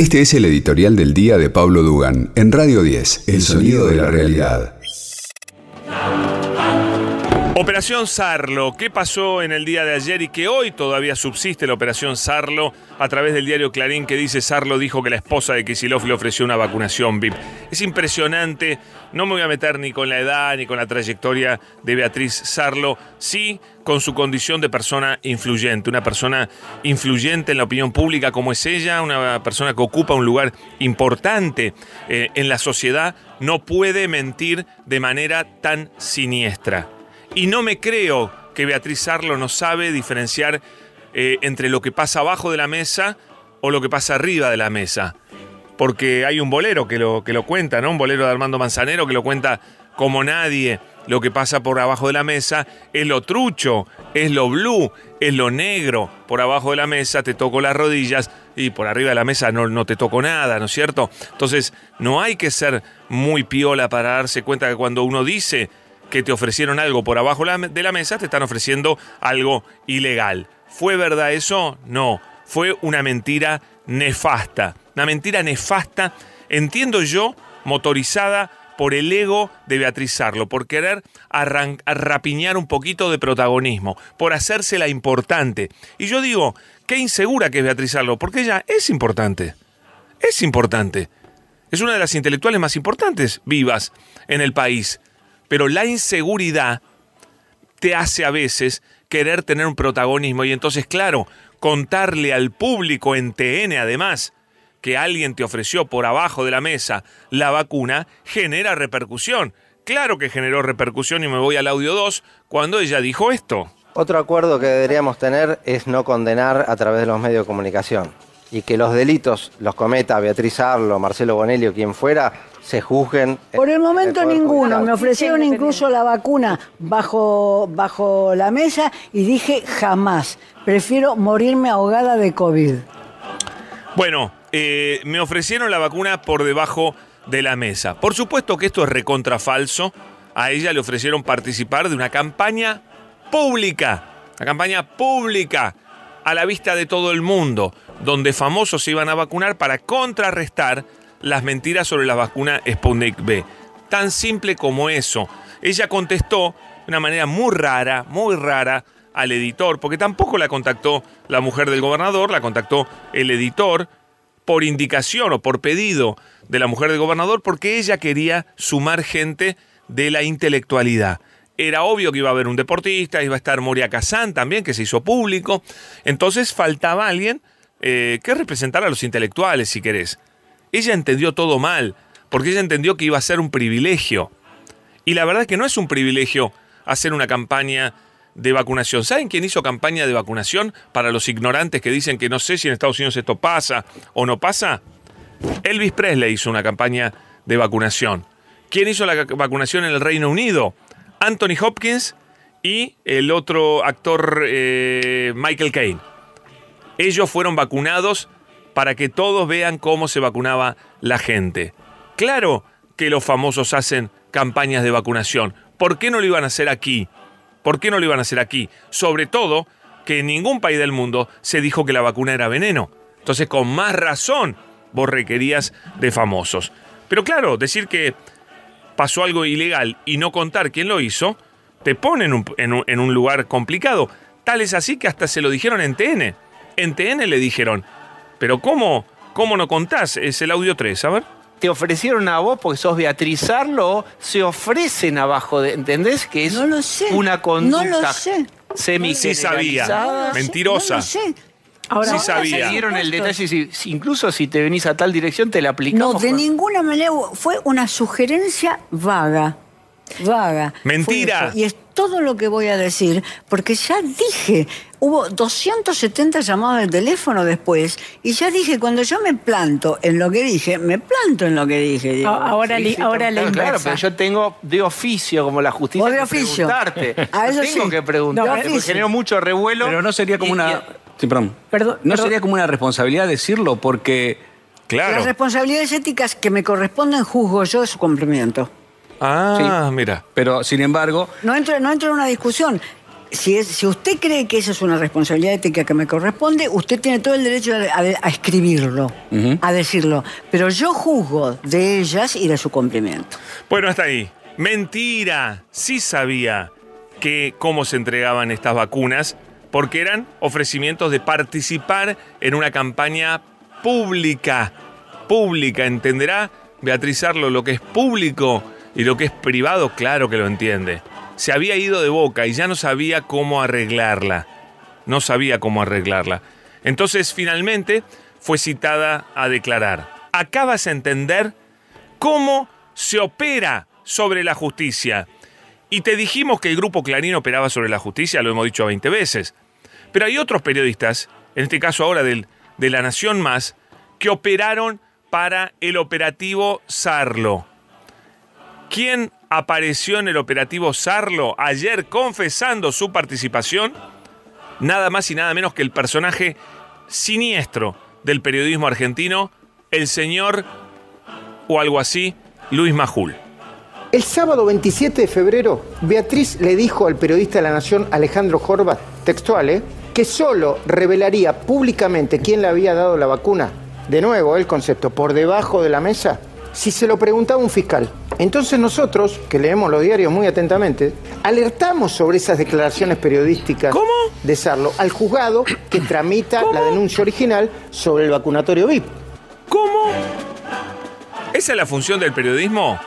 Este es el editorial del día de Pablo Dugan en Radio 10, El sonido de la realidad. Operación Sarlo, ¿qué pasó en el día de ayer y que hoy todavía subsiste la Operación Sarlo a través del diario Clarín que dice Sarlo dijo que la esposa de Kisilov le ofreció una vacunación VIP? Es impresionante, no me voy a meter ni con la edad ni con la trayectoria de Beatriz Sarlo, sí con su condición de persona influyente, una persona influyente en la opinión pública como es ella, una persona que ocupa un lugar importante eh, en la sociedad, no puede mentir de manera tan siniestra. Y no me creo que Beatriz Arlo no sabe diferenciar eh, entre lo que pasa abajo de la mesa o lo que pasa arriba de la mesa. Porque hay un bolero que lo, que lo cuenta, ¿no? Un bolero de Armando Manzanero que lo cuenta como nadie. Lo que pasa por abajo de la mesa es lo trucho, es lo blue, es lo negro. Por abajo de la mesa te toco las rodillas y por arriba de la mesa no, no te toco nada, ¿no es cierto? Entonces, no hay que ser muy piola para darse cuenta que cuando uno dice que te ofrecieron algo por abajo de la mesa, te están ofreciendo algo ilegal. ¿Fue verdad eso? No. Fue una mentira nefasta. Una mentira nefasta, entiendo yo, motorizada por el ego de Beatriz Sarlo, por querer rapiñar un poquito de protagonismo, por hacerse la importante. Y yo digo, qué insegura que es Beatriz Sarlo, porque ella es importante. Es importante. Es una de las intelectuales más importantes vivas en el país pero la inseguridad te hace a veces querer tener un protagonismo y entonces, claro, contarle al público en TN además que alguien te ofreció por abajo de la mesa la vacuna genera repercusión. Claro que generó repercusión y me voy al audio 2 cuando ella dijo esto. Otro acuerdo que deberíamos tener es no condenar a través de los medios de comunicación y que los delitos los cometa Beatriz Arlo, Marcelo Bonelli o quien fuera, se juzguen. Por el momento ninguno. Me ofrecieron incluso la vacuna bajo, bajo la mesa y dije jamás. Prefiero morirme ahogada de COVID. Bueno, eh, me ofrecieron la vacuna por debajo de la mesa. Por supuesto que esto es recontrafalso. A ella le ofrecieron participar de una campaña pública. Una campaña pública a la vista de todo el mundo, donde famosos se iban a vacunar para contrarrestar las mentiras sobre la vacuna Sputnik B. Tan simple como eso. Ella contestó de una manera muy rara, muy rara, al editor, porque tampoco la contactó la mujer del gobernador, la contactó el editor por indicación o por pedido de la mujer del gobernador, porque ella quería sumar gente de la intelectualidad. Era obvio que iba a haber un deportista, iba a estar Moria Kazán también, que se hizo público. Entonces faltaba alguien eh, que representara a los intelectuales, si querés. Ella entendió todo mal, porque ella entendió que iba a ser un privilegio. Y la verdad es que no es un privilegio hacer una campaña de vacunación. ¿Saben quién hizo campaña de vacunación para los ignorantes que dicen que no sé si en Estados Unidos esto pasa o no pasa? Elvis Presley hizo una campaña de vacunación. ¿Quién hizo la vacunación en el Reino Unido? Anthony Hopkins y el otro actor eh, Michael Caine. Ellos fueron vacunados para que todos vean cómo se vacunaba la gente. Claro que los famosos hacen campañas de vacunación. ¿Por qué no lo iban a hacer aquí? ¿Por qué no lo iban a hacer aquí? Sobre todo que en ningún país del mundo se dijo que la vacuna era veneno. Entonces, con más razón, vos requerías de famosos. Pero claro, decir que pasó algo ilegal y no contar quién lo hizo, te pone en un, en un lugar complicado. Tal es así que hasta se lo dijeron en TN. En TN le dijeron, pero ¿cómo, cómo no contás? Es el audio 3, a ver. Te ofrecieron a vos porque sos Beatriz Arlo, se ofrecen abajo de, ¿entendés? Que es no lo sé. una conducta no lo sé. semi Sí sabía, mentirosa. No lo sé. sí sabía. Se dieron el detalle, si, incluso si te venís a tal dirección te la aplicamos. No, de ninguna manera fue una sugerencia vaga. Vaga. Mentira. Y es todo lo que voy a decir, porque ya dije, hubo 270 llamadas de teléfono después, y ya dije, cuando yo me planto en lo que dije, me planto en lo que dije. Ahora, ahora la Claro, pero yo tengo de oficio, como la justicia, de que oficio. preguntarte. A eso tengo sí. que preguntarte, porque generó mucho revuelo. Pero no sería como Y- una. y- Sí, perdón. Perdón, no perdón. sería como una responsabilidad decirlo, porque. Claro. Las responsabilidades éticas que me corresponden juzgo yo su cumplimiento. Ah, mira. Pero sin embargo, No entro, no entro en una discusión. Si, es, si usted cree que esa es una responsabilidad ética que me corresponde, usted tiene todo el derecho a, a- a escribirlo, a decirlo. Pero yo juzgo de ellas y de su cumplimiento. Bueno, hasta ahí. Mentira. Sí sabía que cómo se entregaban estas vacunas, porque eran ofrecimientos de participar en una campaña pública. Pública, ¿entenderá? Beatriz Arlo, lo que es público y lo que es privado, claro que lo entiende. Se había ido de boca y ya no sabía cómo arreglarla. No sabía cómo arreglarla. Entonces, finalmente, fue citada a declarar. Acabas a entender cómo se opera sobre la justicia. Y te dijimos que el grupo Clarín operaba sobre la justicia, lo hemos dicho 20 veces. Pero hay otros periodistas, en este caso ahora del, de La Nación Más, que operaron para el operativo Sarlo. ¿Quién apareció en el operativo Sarlo ayer confesando su participación? Nada más y nada menos que el personaje siniestro del periodismo argentino, el señor, o algo así, Luis Majul. El sábado 27 de febrero, Beatriz le dijo al periodista de la Nación Alejandro Horvat, textual, ¿eh? que solo revelaría públicamente quién le había dado la vacuna, de nuevo el concepto, por debajo de la mesa, si se lo preguntaba un fiscal. Entonces nosotros, que leemos los diarios muy atentamente, alertamos sobre esas declaraciones periodísticas ¿Cómo? de Sarlo al juzgado que tramita la denuncia original sobre el vacunatorio VIP. ¿Cómo? ¿Esa es la función del periodismo?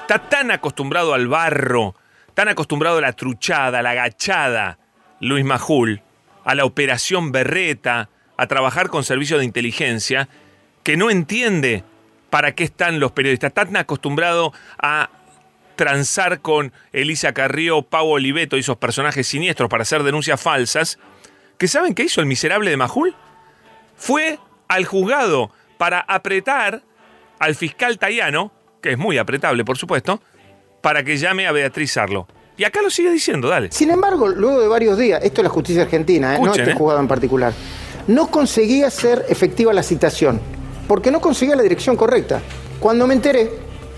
Está tan acostumbrado al barro, tan acostumbrado a la truchada, a la agachada, Luis Majul, a la operación berreta, a trabajar con servicios de inteligencia, que no entiende para qué están los periodistas. Tan acostumbrado a transar con Elisa Carrió, Pau Oliveto y esos personajes siniestros para hacer denuncias falsas, que saben qué hizo el miserable de Majul? fue al juzgado para apretar al fiscal Tayano, que es muy apretable, por supuesto, para que llame a Beatriz Arlo. Y acá lo sigue diciendo, dale. Sin embargo, luego de varios días, esto es la justicia argentina, ¿eh? no este ¿eh? juzgado en particular, no conseguía ser efectiva la citación, porque no conseguía la dirección correcta. Cuando me enteré,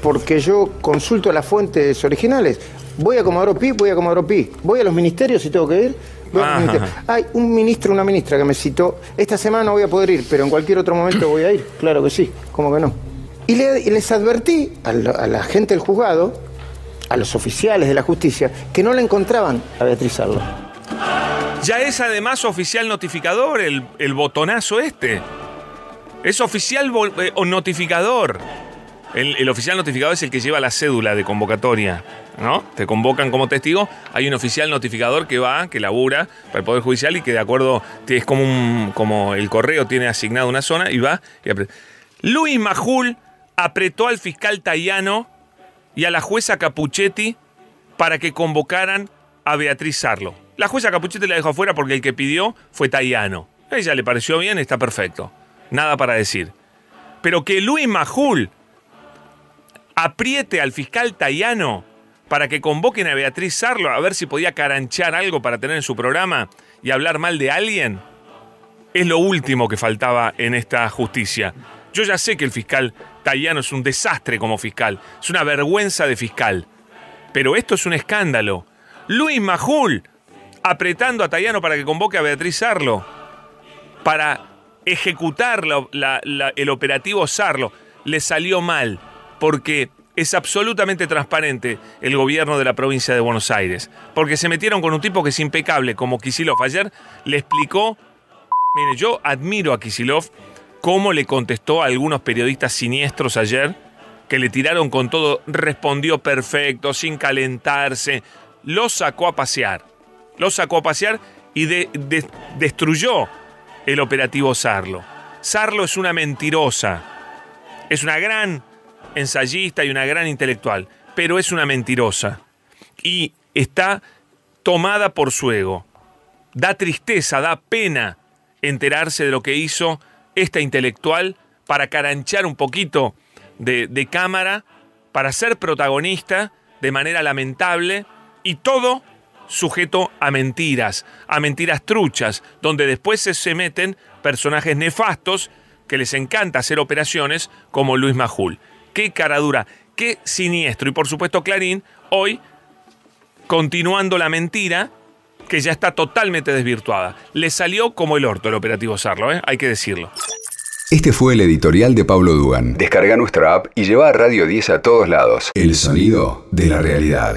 porque yo consulto las fuentes originales, voy a Comodoro Pi, voy a Comodoro Pi, voy a los ministerios si tengo que ir. voy a los. Hay un ministro, una ministra que me citó, esta semana no voy a poder ir, pero en cualquier otro momento voy a ir. Claro que sí, ¿cómo que no? Y, le- y les advertí a la, a la gente del juzgado, a los oficiales de la justicia, que no la encontraban a Beatriz Arlo. Ya es además oficial notificador el, el botonazo este. Es oficial eh, o notificador. El, oficial notificador es el que lleva la cédula de convocatoria, ¿no? Te convocan como testigo, hay un oficial notificador que va, que labura para el Poder Judicial y que de acuerdo, es como, como el correo tiene asignado una zona y va y Luis Majul apretó al fiscal Tayano y a la jueza Capuchetti para que convocaran a Beatriz Sarlo. La jueza Capuchetti la dejó afuera porque el que pidió fue Tayano. A ella le pareció bien, está perfecto. Nada para decir. Pero que Luis Majul apriete al fiscal Tayano para que convoquen a Beatriz Sarlo a ver si podía caranchar algo para tener en su programa y hablar mal de alguien, es lo último que faltaba en esta justicia. Yo ya sé que el fiscal Tayano es un desastre como fiscal, es una vergüenza de fiscal. Pero esto es un escándalo. Luis Majul apretando a Tayano para que convoque a Beatriz Sarlo para ejecutar el operativo Sarlo. Le salió mal porque es absolutamente transparente el gobierno de la provincia de Buenos Aires. Porque se metieron con un tipo que es impecable, como Kisilov. Ayer le explicó Mire, yo admiro a Kisilov cómo le contestó a algunos periodistas siniestros ayer, que le tiraron con todo, respondió perfecto, sin calentarse, lo sacó a pasear. Lo sacó a pasear y de- de- destruyó el operativo Sarlo. Sarlo es una mentirosa. Es una gran ensayista y una gran intelectual, pero es una mentirosa. Y está tomada por su ego. Da tristeza, da pena enterarse de lo que hizo esta intelectual para caranchar un poquito de, de cámara, para ser protagonista de manera lamentable y todo sujeto a mentiras, a mentiras truchas, donde después se, meten personajes nefastos que les encanta hacer operaciones como Luis Majul. Qué caradura, qué siniestro. Y por supuesto Clarín, hoy, continuando la mentira, que ya está totalmente desvirtuada. Le salió como el orto el operativo Sarlo, ¿eh? hay que decirlo. Este fue el editorial de Pablo Dugan. Descarga nuestra app y lleva a Radio 10 a todos lados. El sonido de la realidad.